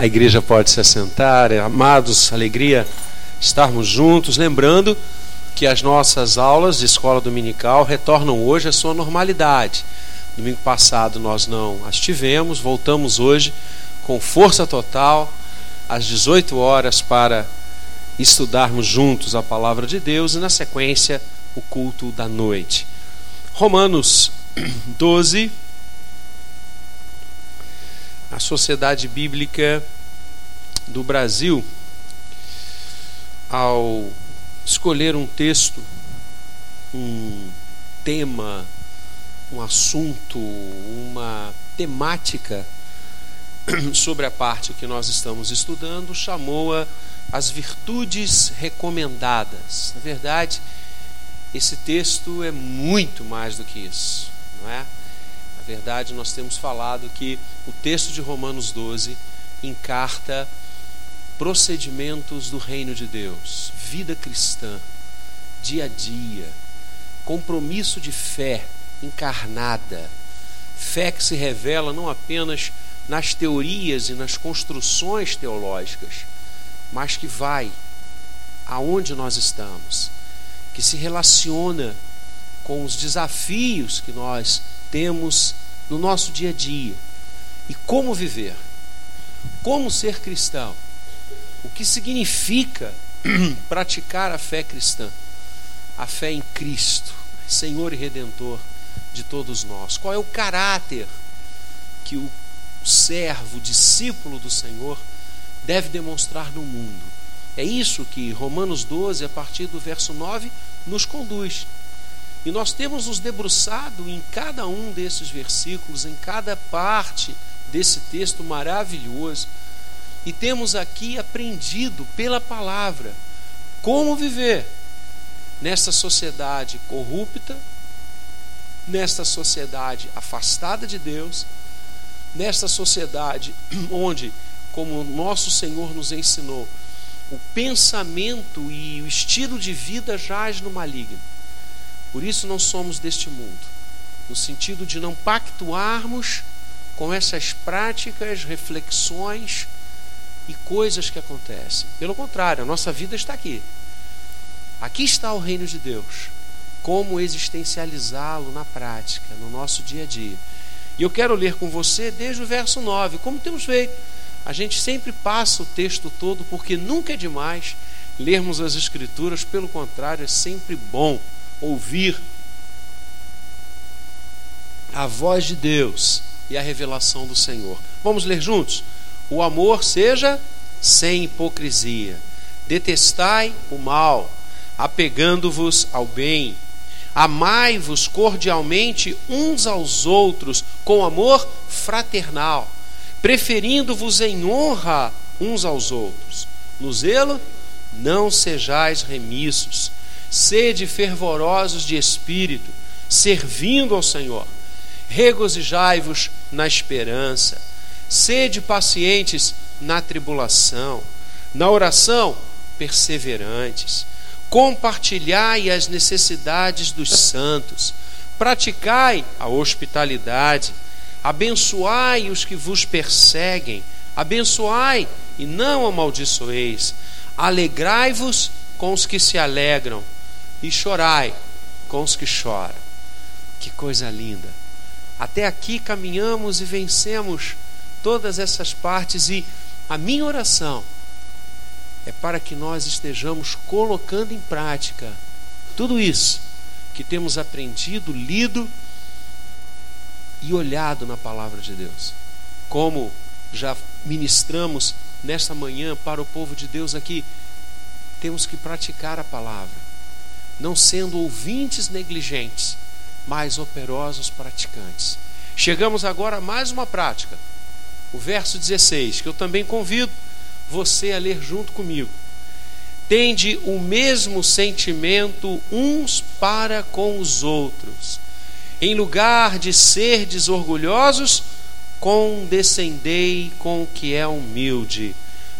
A igreja pode se assentar. Amados, alegria estarmos juntos. Lembrando que as nossas aulas de escola dominical retornam hoje à sua normalidade. Domingo passado nós não as tivemos, voltamos hoje com força total às 18 horas para estudarmos juntos a palavra de Deus e na sequência o culto da noite. Romanos 12 a Sociedade Bíblica do Brasil, ao escolher um texto, um tema, um assunto, uma temática sobre a parte que nós estamos estudando, chamou-a as virtudes recomendadas. Na verdade, esse texto é muito mais do que isso, não é? Verdade, nós temos falado que o texto de Romanos 12 encarta procedimentos do reino de Deus, vida cristã, dia a dia, compromisso de fé encarnada, fé que se revela não apenas nas teorias e nas construções teológicas, mas que vai aonde nós estamos, que se relaciona com os desafios que nós temos no nosso dia a dia e como viver, como ser cristão, o que significa praticar a fé cristã, a fé em Cristo, Senhor e Redentor de todos nós. Qual é o caráter que o servo, o discípulo do Senhor, deve demonstrar no mundo? É isso que Romanos 12, a partir do verso 9, nos conduz. E nós temos nos debruçado em cada um desses versículos, em cada parte desse texto maravilhoso, e temos aqui aprendido pela palavra como viver nesta sociedade corrupta, nesta sociedade afastada de Deus, nesta sociedade onde, como nosso Senhor nos ensinou, o pensamento e o estilo de vida jaz no maligno. Por isso não somos deste mundo, no sentido de não pactuarmos com essas práticas, reflexões e coisas que acontecem. Pelo contrário, a nossa vida está aqui. Aqui está o reino de Deus. Como existencializá-lo na prática, no nosso dia a dia. E eu quero ler com você desde o verso 9, como temos feito. A gente sempre passa o texto todo, porque nunca é demais lermos as Escrituras, pelo contrário, é sempre bom ouvir a voz de Deus e a revelação do Senhor. Vamos ler juntos? O amor seja sem hipocrisia. Detestai o mal, apegando-vos ao bem. Amai-vos cordialmente uns aos outros com amor fraternal, preferindo-vos em honra uns aos outros. No zelo, não sejais remissos Sede fervorosos de espírito, servindo ao Senhor. Regozijai-vos na esperança. Sede pacientes na tribulação. Na oração, perseverantes. Compartilhai as necessidades dos santos. Praticai a hospitalidade. Abençoai os que vos perseguem. Abençoai e não amaldiçoeis. Alegrai-vos com os que se alegram e chorai com os que choram. Que coisa linda! Até aqui caminhamos e vencemos todas essas partes, e a minha oração é para que nós estejamos colocando em prática tudo isso que temos aprendido, lido e olhado na palavra de Deus. Como já ministramos nesta manhã para o povo de Deus aqui, temos que praticar a palavra não sendo ouvintes negligentes, mas operosos praticantes. Chegamos agora a mais uma prática, o verso 16, que eu também convido você a ler junto comigo. Tende o mesmo sentimento uns para com os outros. Em lugar de ser desorgulhosos, condescendei com o que é humilde.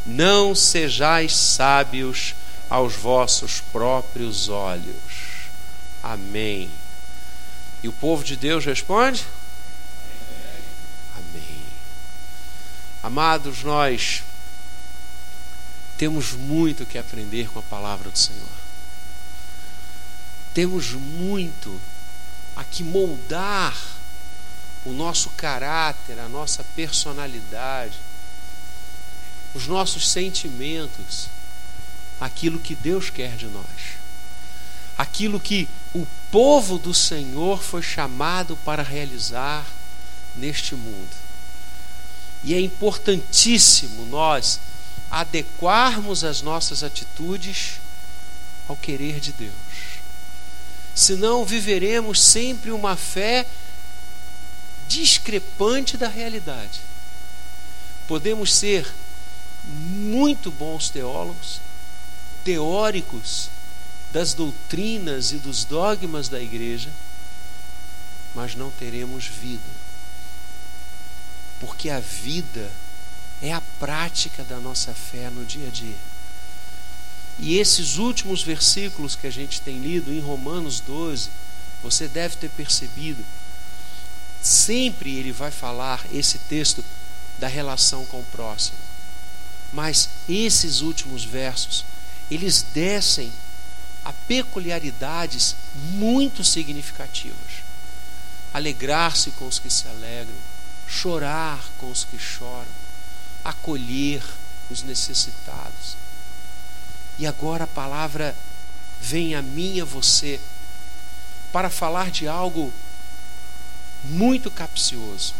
Não sejais sábios aos vossos próprios olhos. Amém. E o povo de Deus responde? Amém. Amados, nós temos muito que aprender com a palavra do Senhor. Temos muito a que moldar o nosso caráter, a nossa personalidade, os nossos sentimentos, aquilo que Deus quer de nós, aquilo que o povo do Senhor foi chamado para realizar neste mundo. E é importantíssimo nós adequarmos as nossas atitudes ao querer de Deus. Senão viveremos sempre uma fé discrepante da realidade. Podemos ser muito bons teólogos, teóricos das doutrinas e dos dogmas da igreja, mas não teremos vida. Porque a vida é a prática da nossa fé no dia a dia. E esses últimos versículos que a gente tem lido em Romanos 12, você deve ter percebido Sempre ele vai falar esse texto da relação com o próximo. Mas esses últimos versos, eles descem a peculiaridades muito significativas. Alegrar-se com os que se alegram, chorar com os que choram, acolher os necessitados. E agora a palavra vem a mim e a você para falar de algo muito capcioso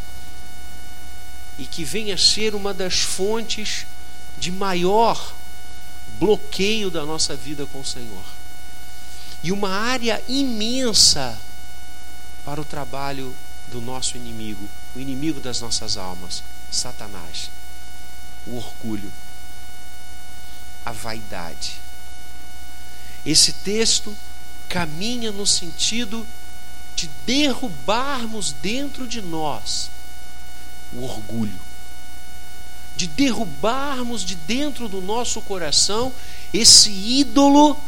e que venha a ser uma das fontes de maior bloqueio da nossa vida com o Senhor. E uma área imensa para o trabalho do nosso inimigo, o inimigo das nossas almas, Satanás. O orgulho, a vaidade. Esse texto caminha no sentido de derrubarmos dentro de nós o orgulho, de derrubarmos de dentro do nosso coração esse ídolo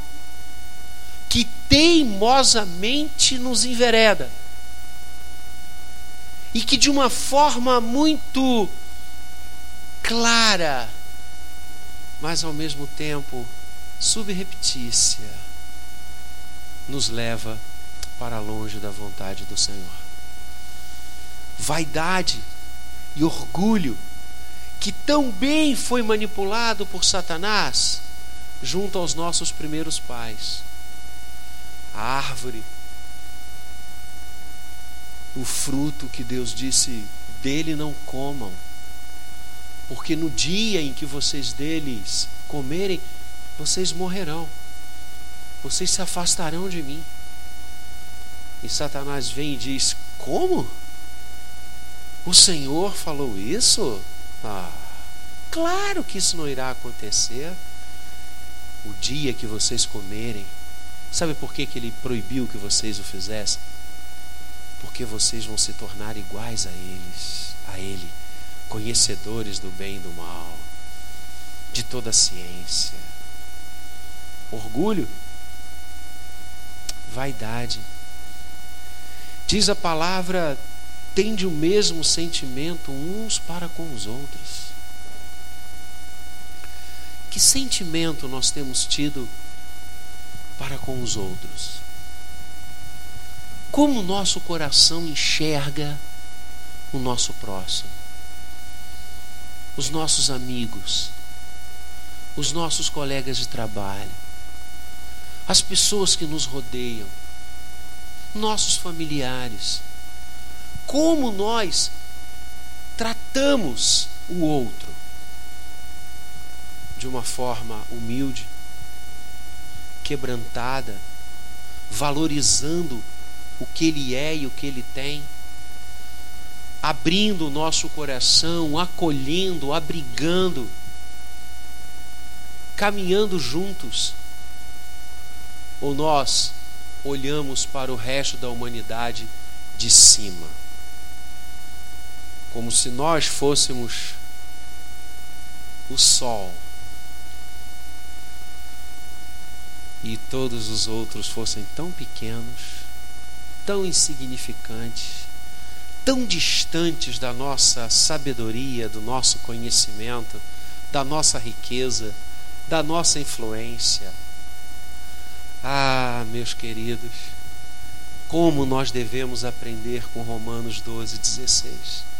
que teimosamente nos envereda e que de uma forma muito clara, mas ao mesmo tempo subreptícia, nos leva para longe da vontade do Senhor. Vaidade e orgulho, que tão bem foi manipulado por Satanás junto aos nossos primeiros pais. A árvore, o fruto que Deus disse: dele não comam, porque no dia em que vocês deles comerem, vocês morrerão, vocês se afastarão de mim. E Satanás vem e diz: Como? O Senhor falou isso? Ah, claro que isso não irá acontecer. O dia que vocês comerem, sabe por que, que ele proibiu que vocês o fizessem? Porque vocês vão se tornar iguais a eles, a ele, conhecedores do bem e do mal, de toda a ciência. Orgulho, vaidade Diz a palavra: tende o mesmo sentimento uns para com os outros. Que sentimento nós temos tido para com os outros? Como o nosso coração enxerga o nosso próximo, os nossos amigos, os nossos colegas de trabalho, as pessoas que nos rodeiam nossos familiares. Como nós tratamos o outro de uma forma humilde, quebrantada, valorizando o que ele é e o que ele tem, abrindo o nosso coração, acolhendo, abrigando, caminhando juntos. Ou nós olhamos para o resto da humanidade de cima, como se nós fôssemos o sol e todos os outros fossem tão pequenos, tão insignificantes, tão distantes da nossa sabedoria, do nosso conhecimento, da nossa riqueza, da nossa influência. Ah, meus queridos, como nós devemos aprender com Romanos 12, 16.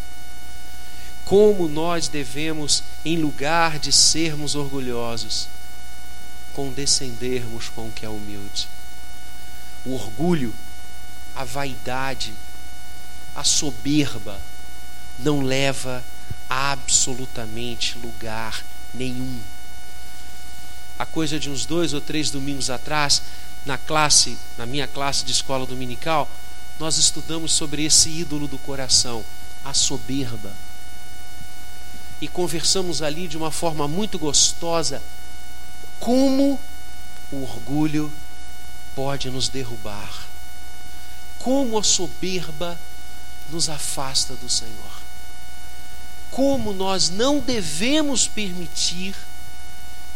Como nós devemos, em lugar de sermos orgulhosos, condescendermos com o que é humilde. O orgulho, a vaidade, a soberba não leva absolutamente lugar nenhum. A coisa de uns dois ou três domingos atrás, na classe, na minha classe de escola dominical, nós estudamos sobre esse ídolo do coração, a soberba. E conversamos ali de uma forma muito gostosa como o orgulho pode nos derrubar. Como a soberba nos afasta do Senhor. Como nós não devemos permitir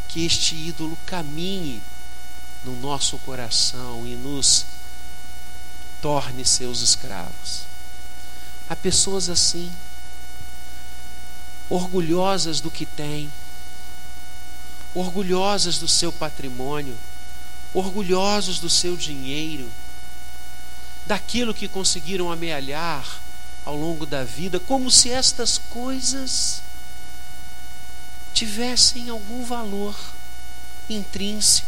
que este ídolo caminhe no nosso coração e nos torne seus escravos. Há pessoas assim, orgulhosas do que têm, orgulhosas do seu patrimônio, orgulhosos do seu dinheiro, daquilo que conseguiram amealhar ao longo da vida, como se estas coisas tivessem algum valor intrínseco,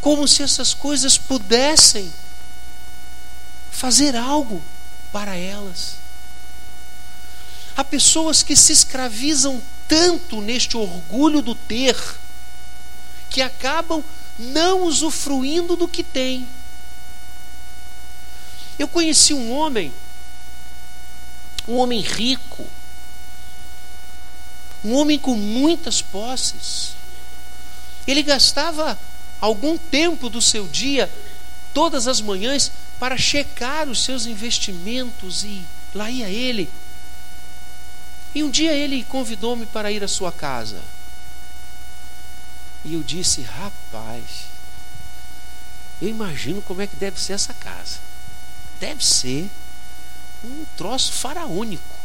como se essas coisas pudessem fazer algo para elas. Há pessoas que se escravizam tanto neste orgulho do ter, que acabam não usufruindo do que têm. Eu conheci um homem, um homem rico, um homem com muitas posses. Ele gastava algum tempo do seu dia, todas as manhãs, para checar os seus investimentos e lá ia ele e um dia ele convidou-me para ir à sua casa. E eu disse: Rapaz, eu imagino como é que deve ser essa casa. Deve ser um troço faraônico.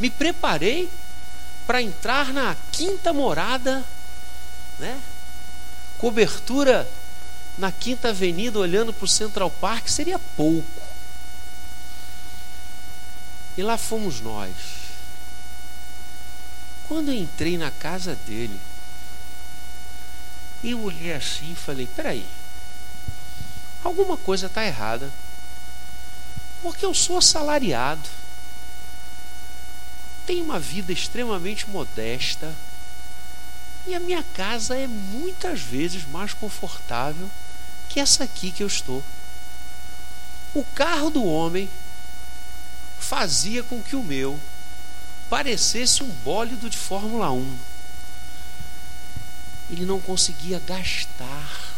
Me preparei para entrar na quinta morada, né? Cobertura na quinta avenida, olhando para o Central Park, seria pouco. E lá fomos nós. Quando eu entrei na casa dele, eu olhei assim e falei: peraí, alguma coisa está errada. Porque eu sou assalariado, tenho uma vida extremamente modesta, e a minha casa é muitas vezes mais confortável que essa aqui que eu estou. O carro do homem fazia com que o meu parecesse um bólido de Fórmula 1. Ele não conseguia gastar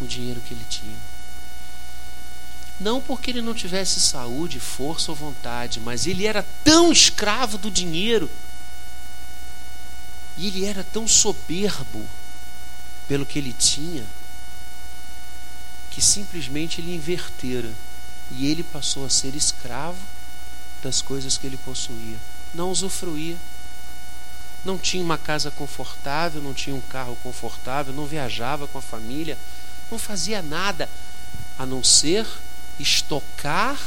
o dinheiro que ele tinha. Não porque ele não tivesse saúde, força ou vontade, mas ele era tão escravo do dinheiro e ele era tão soberbo pelo que ele tinha que simplesmente ele invertera e ele passou a ser escravo das coisas que ele possuía. Não usufruía. Não tinha uma casa confortável, não tinha um carro confortável, não viajava com a família, não fazia nada a não ser estocar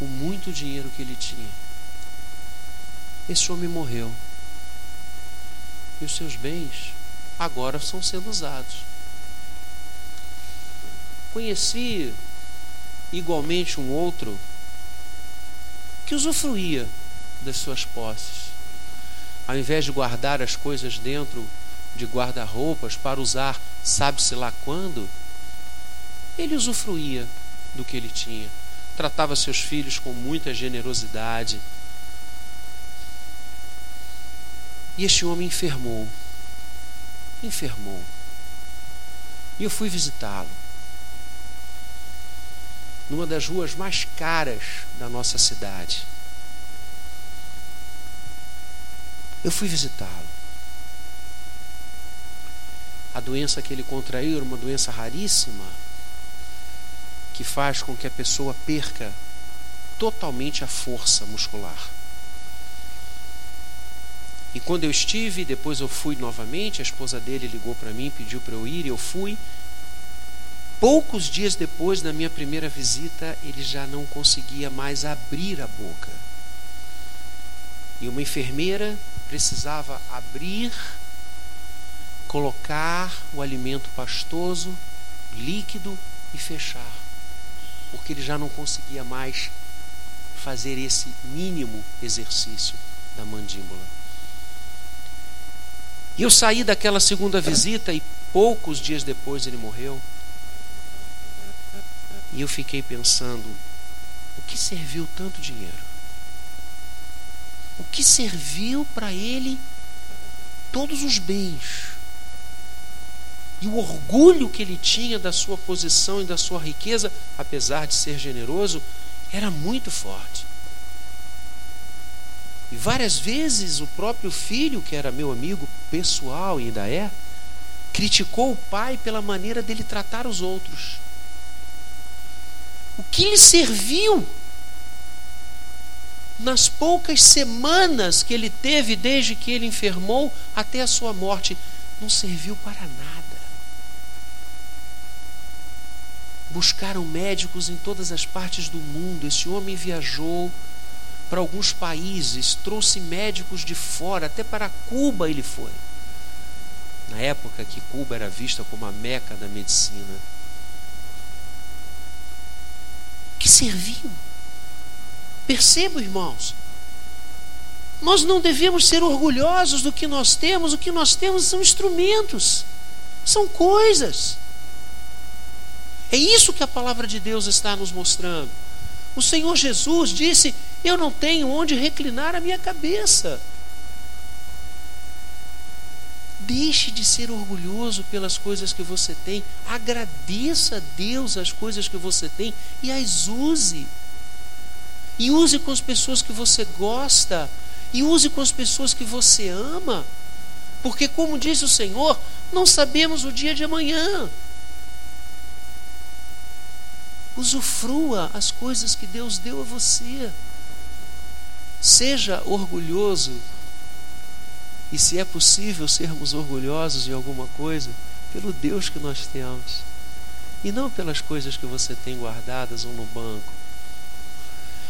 o muito dinheiro que ele tinha. Esse homem morreu. E os seus bens agora estão sendo usados. Conheci igualmente um outro que usufruía das suas posses. Ao invés de guardar as coisas dentro de guarda-roupas para usar, sabe-se lá quando, ele usufruía do que ele tinha. Tratava seus filhos com muita generosidade. E este homem enfermou. Enfermou. E eu fui visitá-lo numa das ruas mais caras da nossa cidade. Eu fui visitá-lo. A doença que ele contraiu era uma doença raríssima, que faz com que a pessoa perca totalmente a força muscular. E quando eu estive, depois eu fui novamente, a esposa dele ligou para mim, pediu para eu ir, eu fui. Poucos dias depois da minha primeira visita, ele já não conseguia mais abrir a boca. E uma enfermeira precisava abrir, colocar o alimento pastoso, líquido e fechar, porque ele já não conseguia mais fazer esse mínimo exercício da mandíbula. E eu saí daquela segunda visita e poucos dias depois ele morreu. E eu fiquei pensando: o que serviu tanto dinheiro? O que serviu para ele todos os bens? E o orgulho que ele tinha da sua posição e da sua riqueza, apesar de ser generoso, era muito forte. E várias vezes o próprio filho, que era meu amigo pessoal e ainda é, criticou o pai pela maneira dele tratar os outros. O que lhe serviu nas poucas semanas que ele teve desde que ele enfermou até a sua morte? Não serviu para nada. Buscaram médicos em todas as partes do mundo. Esse homem viajou para alguns países, trouxe médicos de fora, até para Cuba ele foi. Na época que Cuba era vista como a meca da medicina. Que serviu. Percebo, irmãos. Nós não devemos ser orgulhosos do que nós temos, o que nós temos são instrumentos, são coisas. É isso que a palavra de Deus está nos mostrando. O Senhor Jesus disse: Eu não tenho onde reclinar a minha cabeça. Deixe de ser orgulhoso pelas coisas que você tem. Agradeça a Deus as coisas que você tem e as use. E use com as pessoas que você gosta. E use com as pessoas que você ama. Porque, como diz o Senhor, não sabemos o dia de amanhã. Usufrua as coisas que Deus deu a você. Seja orgulhoso. E se é possível sermos orgulhosos em alguma coisa, pelo Deus que nós temos. E não pelas coisas que você tem guardadas ou no banco.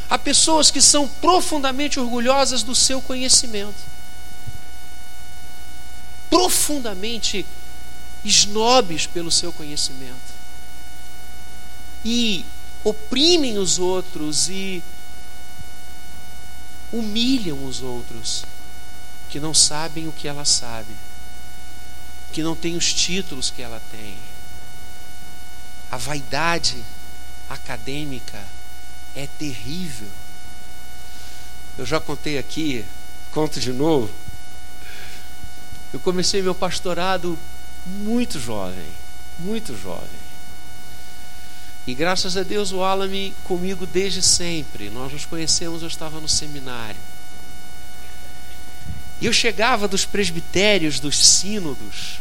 Há pessoas que são profundamente orgulhosas do seu conhecimento. Profundamente snobs pelo seu conhecimento e oprimem os outros e humilham os outros, que não sabem o que ela sabe, que não tem os títulos que ela tem. A vaidade acadêmica é terrível. Eu já contei aqui, conto de novo. Eu comecei meu pastorado muito jovem, muito jovem. E graças a Deus o Alame comigo desde sempre. Nós nos conhecemos, eu estava no seminário. E eu chegava dos presbitérios, dos sínodos,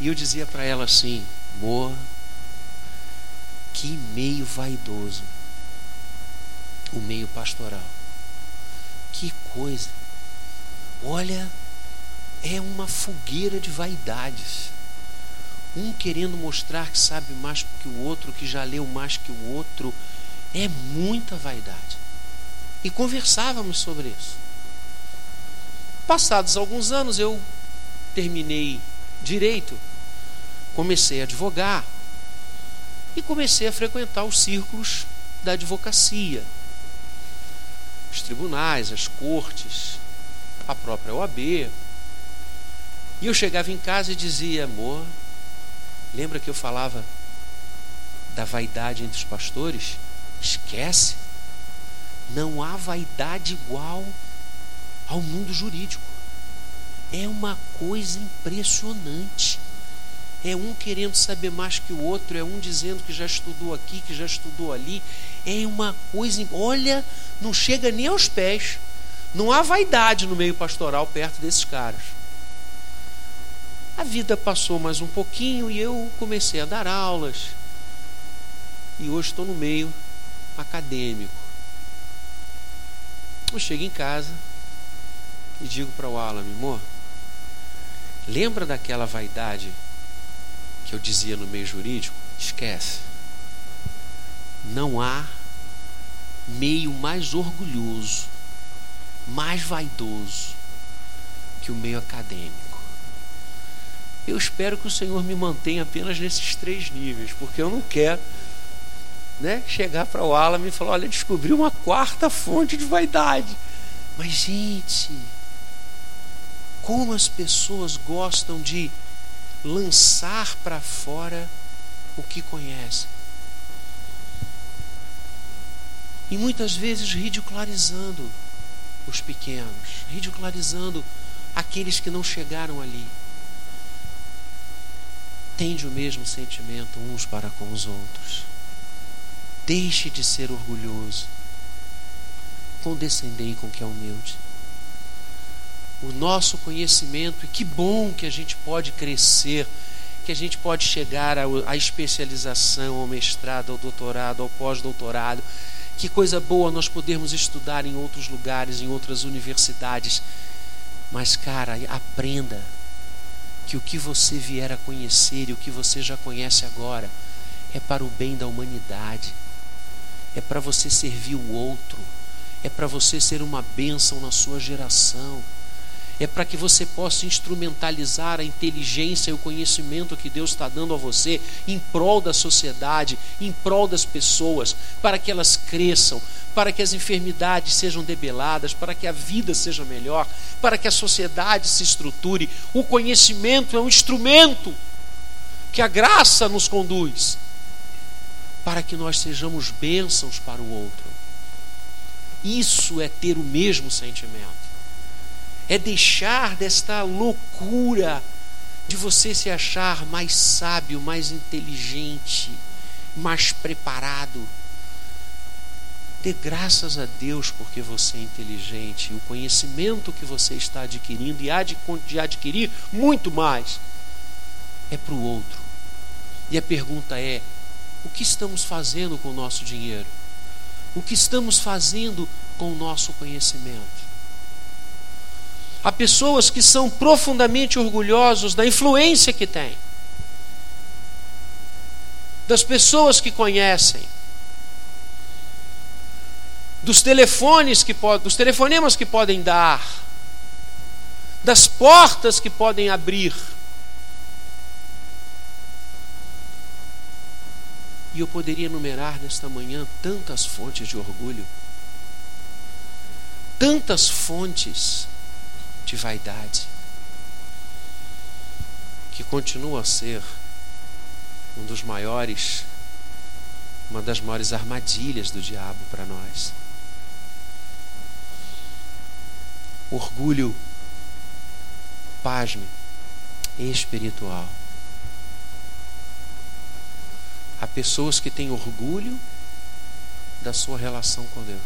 e eu dizia para ela assim: Boa, que meio vaidoso, o meio pastoral. Que coisa. Olha, é uma fogueira de vaidades um querendo mostrar que sabe mais que o outro, que já leu mais que o outro. É muita vaidade. E conversávamos sobre isso. Passados alguns anos, eu terminei direito, comecei a advogar e comecei a frequentar os círculos da advocacia, os tribunais, as cortes, a própria OAB. E eu chegava em casa e dizia, amor, Lembra que eu falava da vaidade entre os pastores? Esquece. Não há vaidade igual ao mundo jurídico. É uma coisa impressionante. É um querendo saber mais que o outro, é um dizendo que já estudou aqui, que já estudou ali. É uma coisa. Olha, não chega nem aos pés. Não há vaidade no meio pastoral perto desses caras. A vida passou mais um pouquinho e eu comecei a dar aulas. E hoje estou no meio acadêmico. Eu chego em casa, e digo para o Alan, amor, lembra daquela vaidade que eu dizia no meio jurídico? Esquece. Não há meio mais orgulhoso, mais vaidoso que o meio acadêmico. Eu espero que o Senhor me mantenha apenas nesses três níveis, porque eu não quero né, chegar para o Alan e falar: olha, descobri uma quarta fonte de vaidade. Mas, gente, como as pessoas gostam de lançar para fora o que conhecem. E muitas vezes ridicularizando os pequenos, ridicularizando aqueles que não chegaram ali. Tende o mesmo sentimento uns para com os outros. Deixe de ser orgulhoso. Condescendei com o que é humilde o nosso conhecimento, e que bom que a gente pode crescer, que a gente pode chegar à especialização, ao mestrado, ao doutorado, ao pós-doutorado. Que coisa boa nós podermos estudar em outros lugares, em outras universidades. Mas, cara, aprenda que o que você vier a conhecer e o que você já conhece agora é para o bem da humanidade, é para você servir o outro, é para você ser uma bênção na sua geração é para que você possa instrumentalizar a inteligência e o conhecimento que Deus está dando a você em prol da sociedade, em prol das pessoas, para que elas cresçam, para que as enfermidades sejam debeladas, para que a vida seja melhor, para que a sociedade se estruture. O conhecimento é um instrumento que a graça nos conduz para que nós sejamos bênçãos para o outro. Isso é ter o mesmo sentimento é deixar desta loucura de você se achar mais sábio, mais inteligente, mais preparado. Dê graças a Deus porque você é inteligente. O conhecimento que você está adquirindo e há de, de adquirir muito mais é para o outro. E a pergunta é: o que estamos fazendo com o nosso dinheiro? O que estamos fazendo com o nosso conhecimento? Há pessoas que são profundamente orgulhosos da influência que têm, das pessoas que conhecem, dos telefones que podem, dos telefonemas que podem dar, das portas que podem abrir. E eu poderia enumerar nesta manhã tantas fontes de orgulho, tantas fontes de vaidade, que continua a ser um dos maiores, uma das maiores armadilhas do diabo para nós. Orgulho, pasme, espiritual. Há pessoas que têm orgulho da sua relação com Deus.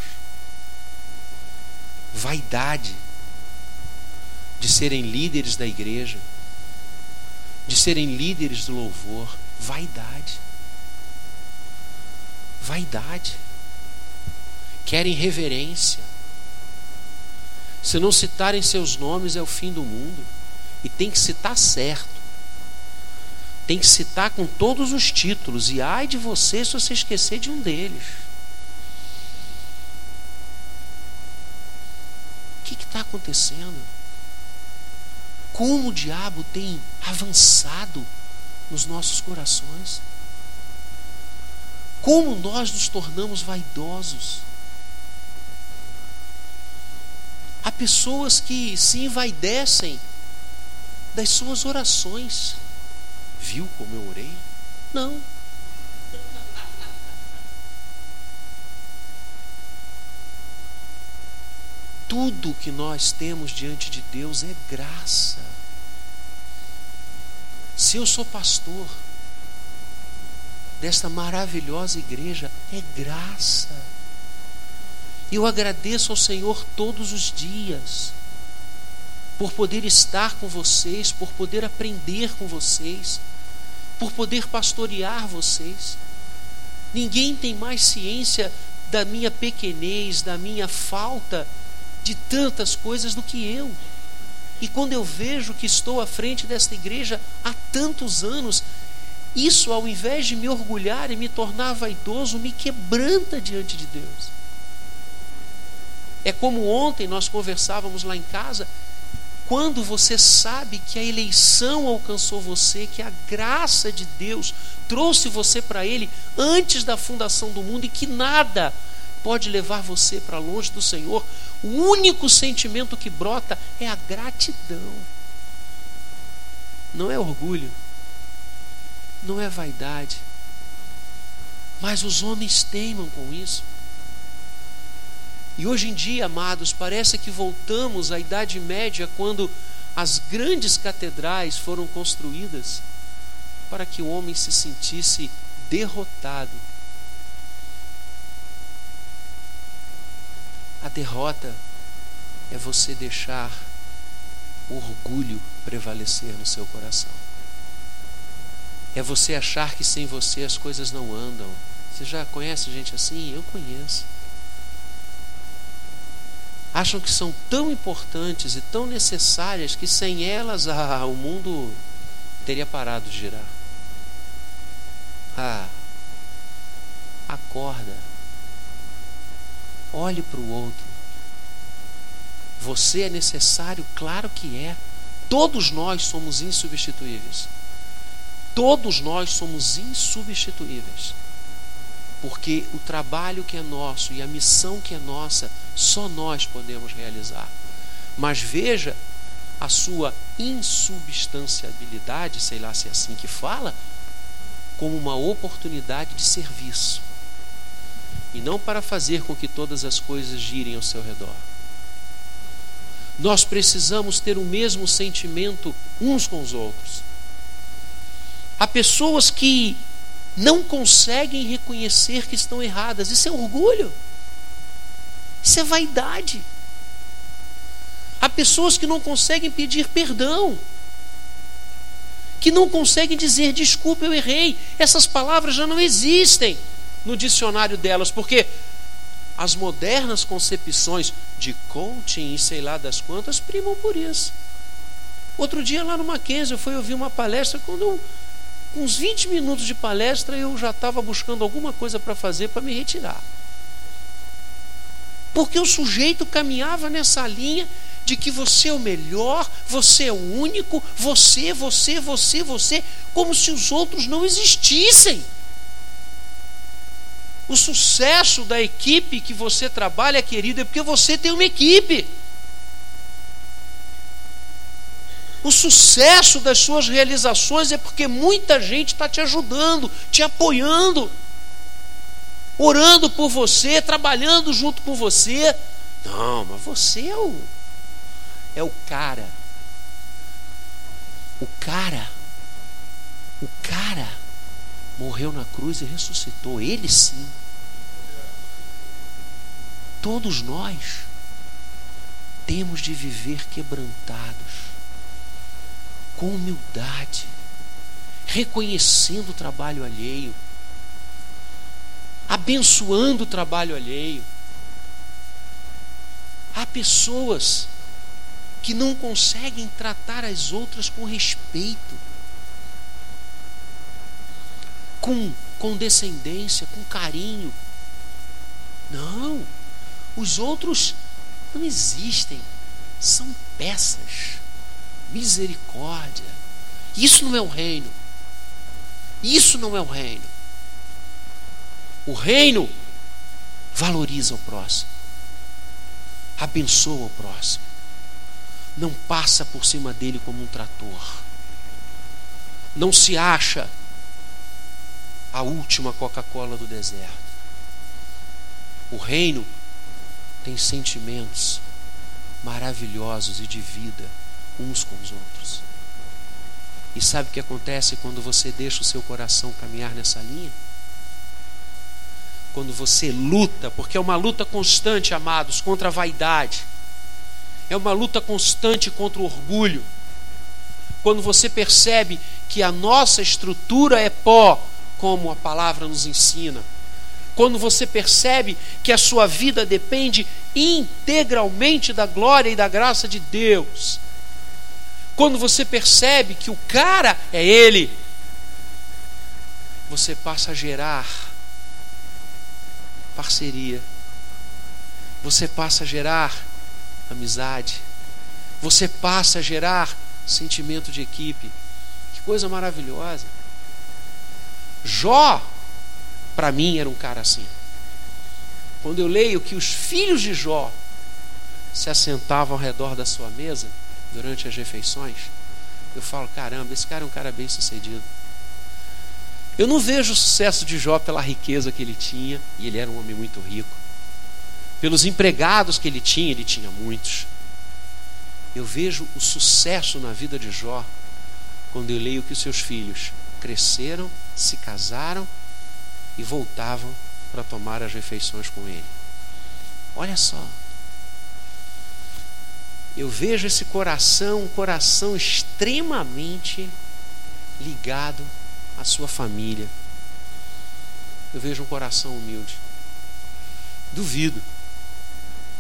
Vaidade de serem líderes da igreja, de serem líderes do louvor. Vaidade. Vaidade. Querem reverência. Se não citarem seus nomes, é o fim do mundo. E tem que citar certo. Tem que citar com todos os títulos. E ai de você se você esquecer de um deles. O que está acontecendo? Como o diabo tem avançado nos nossos corações. Como nós nos tornamos vaidosos. Há pessoas que se envaidecem das suas orações. Viu como eu orei? Não. Tudo que nós temos diante de Deus é graça. Se eu sou pastor desta maravilhosa igreja, é graça. Eu agradeço ao Senhor todos os dias por poder estar com vocês, por poder aprender com vocês, por poder pastorear vocês. Ninguém tem mais ciência da minha pequenez, da minha falta de tantas coisas do que eu. E quando eu vejo que estou à frente desta igreja há tantos anos, isso, ao invés de me orgulhar e me tornar vaidoso, me quebranta diante de Deus. É como ontem nós conversávamos lá em casa, quando você sabe que a eleição alcançou você, que a graça de Deus trouxe você para Ele antes da fundação do mundo e que nada pode levar você para longe do Senhor, o único sentimento que brota é a gratidão. Não é orgulho, não é vaidade. Mas os homens teimam com isso. E hoje em dia, amados, parece que voltamos à Idade Média, quando as grandes catedrais foram construídas para que o homem se sentisse derrotado. Derrota é você deixar o orgulho prevalecer no seu coração. É você achar que sem você as coisas não andam. Você já conhece gente assim? Eu conheço. Acham que são tão importantes e tão necessárias que sem elas ah, o mundo teria parado de girar. Ah, acorda. Olhe para o outro. Você é necessário? Claro que é. Todos nós somos insubstituíveis. Todos nós somos insubstituíveis. Porque o trabalho que é nosso e a missão que é nossa, só nós podemos realizar. Mas veja a sua insubstanciabilidade, sei lá se é assim que fala, como uma oportunidade de serviço. E não para fazer com que todas as coisas girem ao seu redor. Nós precisamos ter o mesmo sentimento uns com os outros. Há pessoas que não conseguem reconhecer que estão erradas. Isso é orgulho. Isso é vaidade. Há pessoas que não conseguem pedir perdão. Que não conseguem dizer desculpa, eu errei. Essas palavras já não existem no dicionário delas, porque as modernas concepções de coaching e sei lá das quantas primam por isso. Outro dia lá no Mackenzie eu fui ouvir uma palestra quando com uns 20 minutos de palestra, eu já estava buscando alguma coisa para fazer para me retirar. Porque o sujeito caminhava nessa linha de que você é o melhor, você é o único, você, você, você, você, como se os outros não existissem. O sucesso da equipe que você trabalha, querido, é porque você tem uma equipe. O sucesso das suas realizações é porque muita gente está te ajudando, te apoiando, orando por você, trabalhando junto com você. Não, mas você é o, é o cara. O cara, o cara morreu na cruz e ressuscitou. Ele sim. Todos nós temos de viver quebrantados com humildade, reconhecendo o trabalho alheio, abençoando o trabalho alheio. Há pessoas que não conseguem tratar as outras com respeito, com condescendência, com carinho. Não, os outros não existem, são peças misericórdia. Isso não é o reino. Isso não é o reino. O reino valoriza o próximo, abençoa o próximo, não passa por cima dele como um trator, não se acha a última Coca-Cola do deserto. O reino tem sentimentos maravilhosos e de vida uns com os outros. E sabe o que acontece quando você deixa o seu coração caminhar nessa linha? Quando você luta, porque é uma luta constante, amados, contra a vaidade, é uma luta constante contra o orgulho. Quando você percebe que a nossa estrutura é pó, como a palavra nos ensina, quando você percebe que a sua vida depende integralmente da glória e da graça de Deus. Quando você percebe que o cara é Ele, você passa a gerar parceria, você passa a gerar amizade, você passa a gerar sentimento de equipe. Que coisa maravilhosa. Jó, para mim, era um cara assim. Quando eu leio que os filhos de Jó se assentavam ao redor da sua mesa durante as refeições, eu falo: caramba, esse cara é um cara bem sucedido. Eu não vejo o sucesso de Jó pela riqueza que ele tinha, e ele era um homem muito rico. Pelos empregados que ele tinha, ele tinha muitos. Eu vejo o sucesso na vida de Jó quando eu leio que os seus filhos cresceram, se casaram e voltavam para tomar as refeições com ele. Olha só. Eu vejo esse coração, um coração extremamente ligado a sua família. Eu vejo um coração humilde. Duvido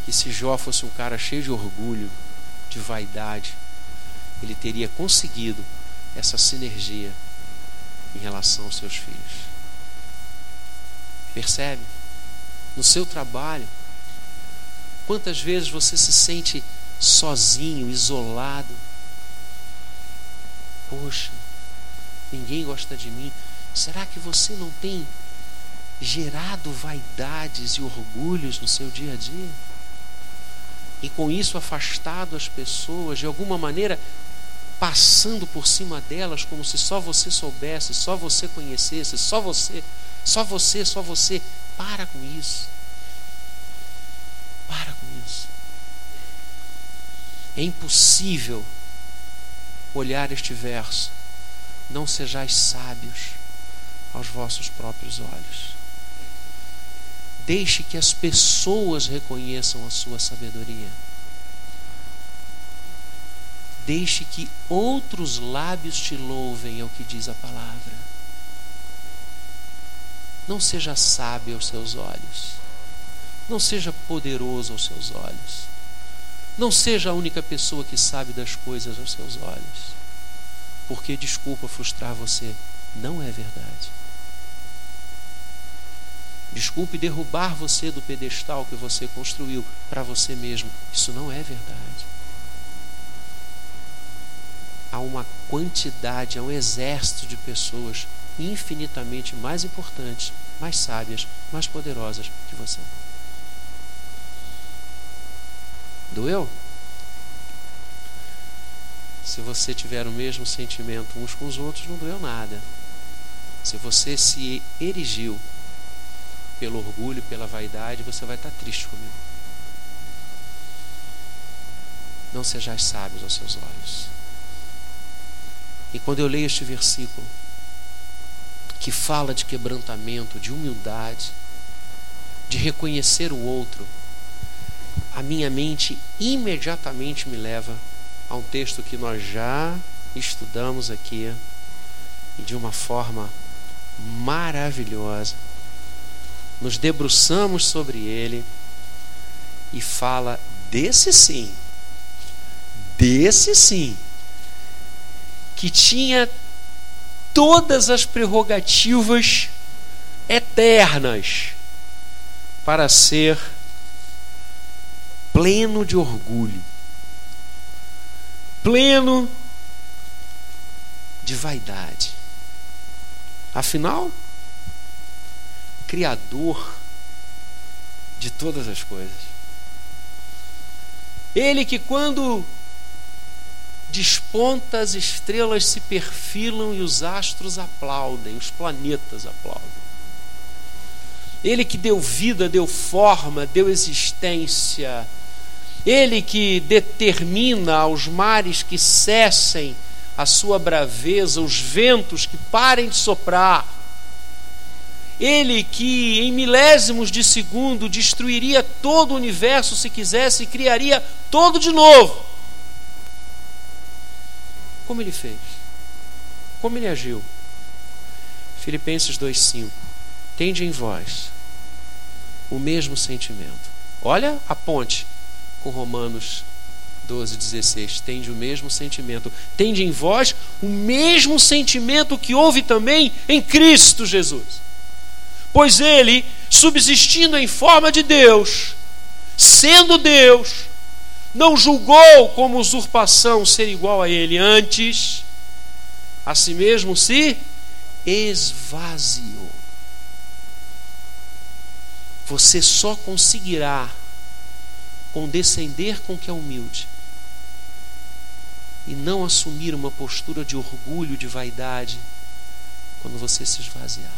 que se Jó fosse um cara cheio de orgulho, de vaidade, ele teria conseguido essa sinergia em relação aos seus filhos. Percebe? No seu trabalho, quantas vezes você se sente sozinho, isolado? Poxa, ninguém gosta de mim. Será que você não tem gerado vaidades e orgulhos no seu dia a dia? E com isso afastado as pessoas, de alguma maneira passando por cima delas como se só você soubesse, só você conhecesse, só você, só você, só você. Para com isso. Para com isso. É impossível olhar este verso não sejais sábios aos vossos próprios olhos. Deixe que as pessoas reconheçam a sua sabedoria. Deixe que outros lábios te louvem, é o que diz a palavra. Não seja sábio aos seus olhos. Não seja poderoso aos seus olhos. Não seja a única pessoa que sabe das coisas aos seus olhos porque, desculpa frustrar você, não é verdade. Desculpe derrubar você do pedestal que você construiu para você mesmo. Isso não é verdade. Há uma quantidade, há um exército de pessoas infinitamente mais importantes, mais sábias, mais poderosas que você. Doeu? Se você tiver o mesmo sentimento uns com os outros, não doeu nada. Se você se erigiu pelo orgulho, pela vaidade, você vai estar triste comigo. Não sejais sábios aos seus olhos. E quando eu leio este versículo, que fala de quebrantamento, de humildade, de reconhecer o outro, a minha mente imediatamente me leva a um texto que nós já estudamos aqui e de uma forma maravilhosa. Nos debruçamos sobre ele e fala desse sim, desse sim, que tinha todas as prerrogativas eternas para ser pleno de orgulho pleno de vaidade. Afinal, Criador de todas as coisas. Ele que, quando desponta, as estrelas se perfilam e os astros aplaudem, os planetas aplaudem. Ele que deu vida, deu forma, deu existência ele que determina aos mares que cessem a sua braveza, os ventos que parem de soprar. Ele que em milésimos de segundo destruiria todo o universo se quisesse e criaria todo de novo. Como ele fez? Como ele agiu? Filipenses 2,5: Tende em vós o mesmo sentimento Olha a ponte com Romanos 12, 16. Tende o mesmo sentimento. Tende em vós o mesmo sentimento que houve também em Cristo Jesus. Pois ele, subsistindo em forma de Deus, sendo Deus, não julgou como usurpação ser igual a ele, antes, a si mesmo se esvaziou. Você só conseguirá condescender com o que é humilde e não assumir uma postura de orgulho, de vaidade, quando você se esvaziar,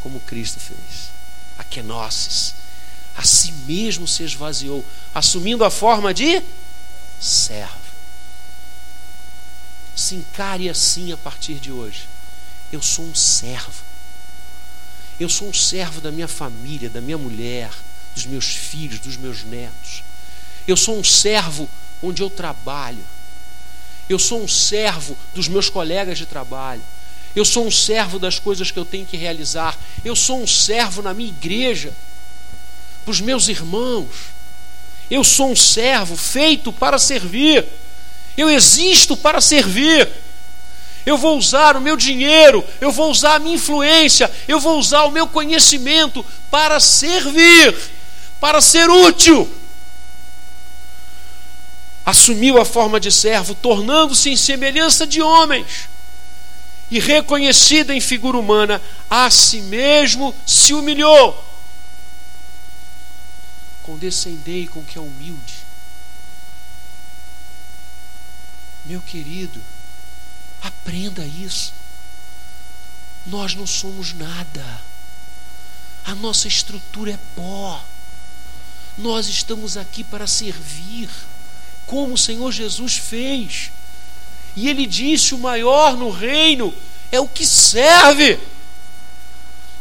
como Cristo fez. A kenosis, a si mesmo se esvaziou, assumindo a forma de servo. Se encare assim a partir de hoje. Eu sou um servo. Eu sou um servo da minha família, da minha mulher, dos meus filhos, dos meus netos. Eu sou um servo onde eu trabalho. Eu sou um servo dos meus colegas de trabalho. Eu sou um servo das coisas que eu tenho que realizar. Eu sou um servo na minha igreja, para os meus irmãos. Eu sou um servo feito para servir. Eu existo para servir. Eu vou usar o meu dinheiro, eu vou usar a minha influência, eu vou usar o meu conhecimento para servir, para ser útil. Assumiu a forma de servo, tornando-se em semelhança de homens, e reconhecido em figura humana, a si mesmo se humilhou. Condescendei com o que é humilde. Meu querido, Aprenda isso. Nós não somos nada. A nossa estrutura é pó. Nós estamos aqui para servir, como o Senhor Jesus fez. E ele disse: o maior no reino é o que serve.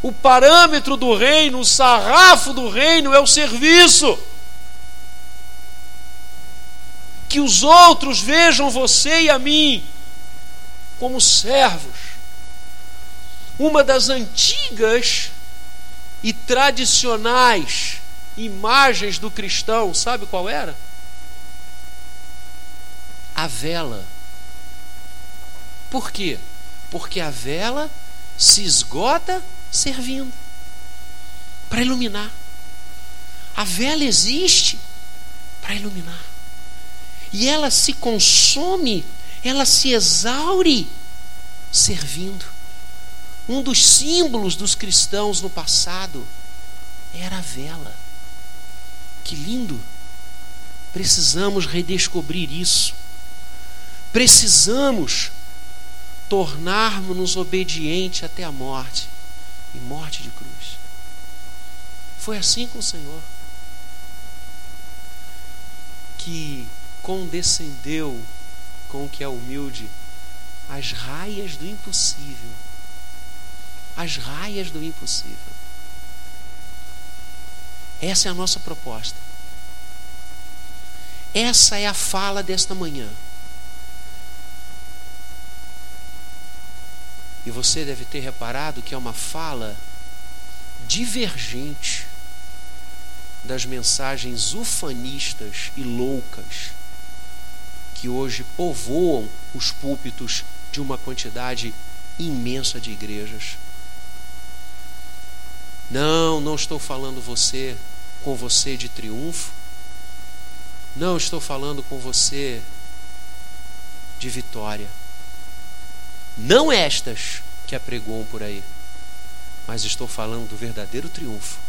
O parâmetro do reino, o sarrafo do reino é o serviço. Que os outros vejam você e a mim como servos. Uma das antigas e tradicionais imagens do cristão, sabe qual era? A vela. Por quê? Porque a vela se esgota servindo para iluminar. A vela existe para iluminar. E ela se consome ela se exaure servindo. Um dos símbolos dos cristãos no passado era a vela. Que lindo! Precisamos redescobrir isso. Precisamos tornarmos-nos obedientes até a morte e morte de cruz. Foi assim com o Senhor que condescendeu com o que é humilde, as raias do impossível. As raias do impossível. Essa é a nossa proposta. Essa é a fala desta manhã. E você deve ter reparado que é uma fala divergente das mensagens ufanistas e loucas que hoje povoam os púlpitos de uma quantidade imensa de igrejas. Não, não estou falando você com você de triunfo. Não estou falando com você de vitória. Não estas que apregoam por aí, mas estou falando do verdadeiro triunfo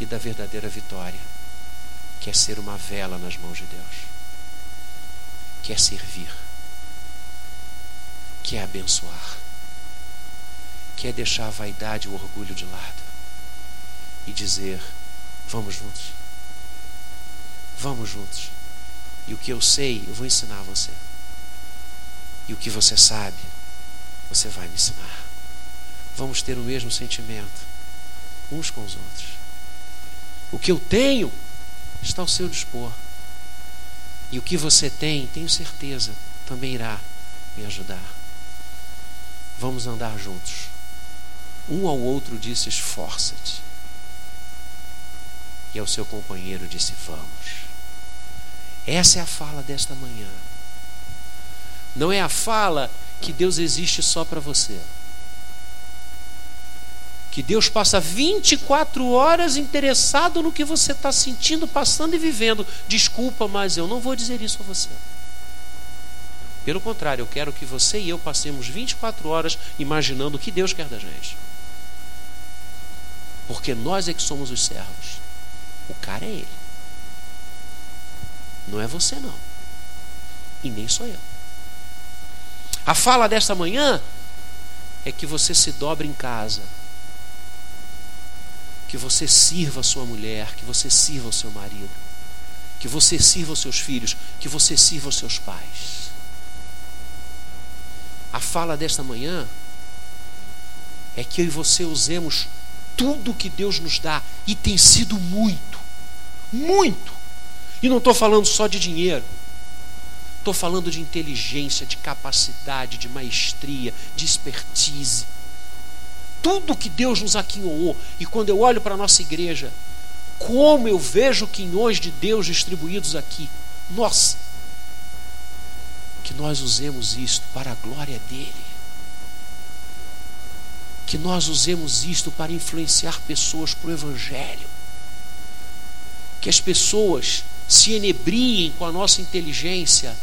e da verdadeira vitória, que é ser uma vela nas mãos de Deus quer servir, quer abençoar, quer deixar a vaidade e o orgulho de lado e dizer: vamos juntos, vamos juntos. E o que eu sei, eu vou ensinar a você. E o que você sabe, você vai me ensinar. Vamos ter o mesmo sentimento uns com os outros. O que eu tenho está ao seu dispor. E o que você tem, tenho certeza, também irá me ajudar. Vamos andar juntos. Um ao outro disse: esforça-te. E ao seu companheiro disse: Vamos. Essa é a fala desta manhã. Não é a fala que Deus existe só para você. Que Deus passa 24 horas interessado no que você está sentindo, passando e vivendo. Desculpa, mas eu não vou dizer isso a você. Pelo contrário, eu quero que você e eu passemos 24 horas imaginando o que Deus quer da gente. Porque nós é que somos os servos. O cara é ele. Não é você, não. E nem sou eu. A fala desta manhã é que você se dobre em casa. Que você sirva a sua mulher, que você sirva o seu marido, que você sirva os seus filhos, que você sirva os seus pais. A fala desta manhã é que eu e você usemos tudo que Deus nos dá, e tem sido muito, muito. E não estou falando só de dinheiro, estou falando de inteligência, de capacidade, de maestria, de expertise. Tudo que Deus nos aquinhoou, e quando eu olho para a nossa igreja, como eu vejo quinhões de Deus distribuídos aqui, nossa, que nós usemos isto para a glória dEle que nós usemos isto para influenciar pessoas para o Evangelho. Que as pessoas se enebriem com a nossa inteligência,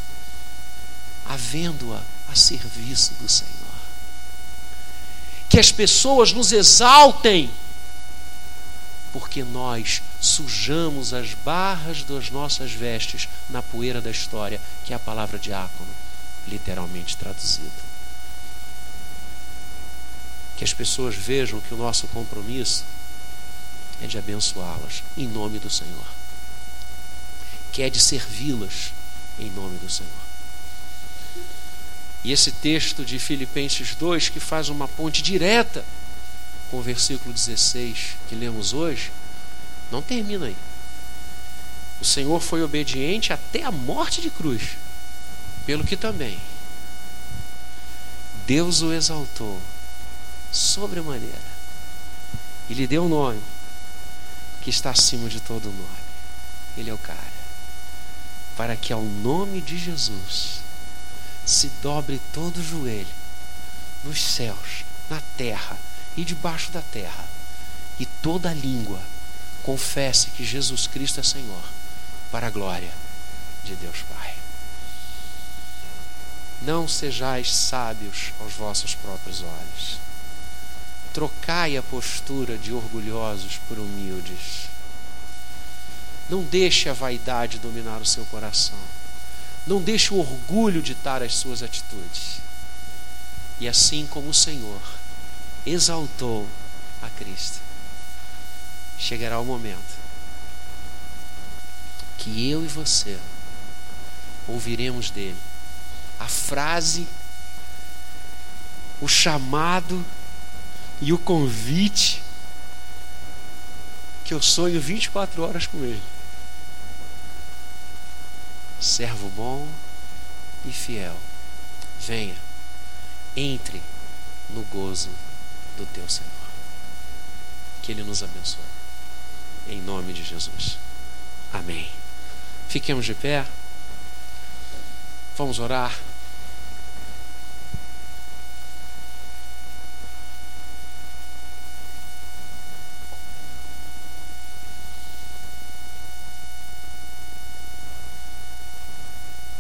havendo-a a serviço do Senhor. Que as pessoas nos exaltem, porque nós sujamos as barras das nossas vestes na poeira da história, que é a palavra diácono, literalmente traduzido que as pessoas vejam que o nosso compromisso é de abençoá-las em nome do Senhor, que é de servi-las em nome do Senhor. E esse texto de Filipenses 2, que faz uma ponte direta com o versículo 16 que lemos hoje, não termina aí. O Senhor foi obediente até a morte de cruz, pelo que também Deus o exaltou sobremaneira. E lhe deu um nome que está acima de todo nome. Ele é o cara. Para que ao nome de Jesus se dobre todo o joelho nos céus, na terra e debaixo da terra, e toda língua confesse que Jesus Cristo é Senhor, para a glória de Deus Pai. Não sejais sábios aos vossos próprios olhos Trocai a postura de orgulhosos por humildes. Não deixe a vaidade dominar o seu coração. Não deixe o orgulho ditar as suas atitudes. E assim como o Senhor exaltou a Cristo, chegará o momento que eu e você ouviremos dele a frase, o chamado e o convite que eu sonho 24 horas com Ele. Servo bom e fiel, venha, entre no gozo do teu Senhor. Que Ele nos abençoe. Em nome de Jesus. Amém. Fiquemos de pé. Vamos orar.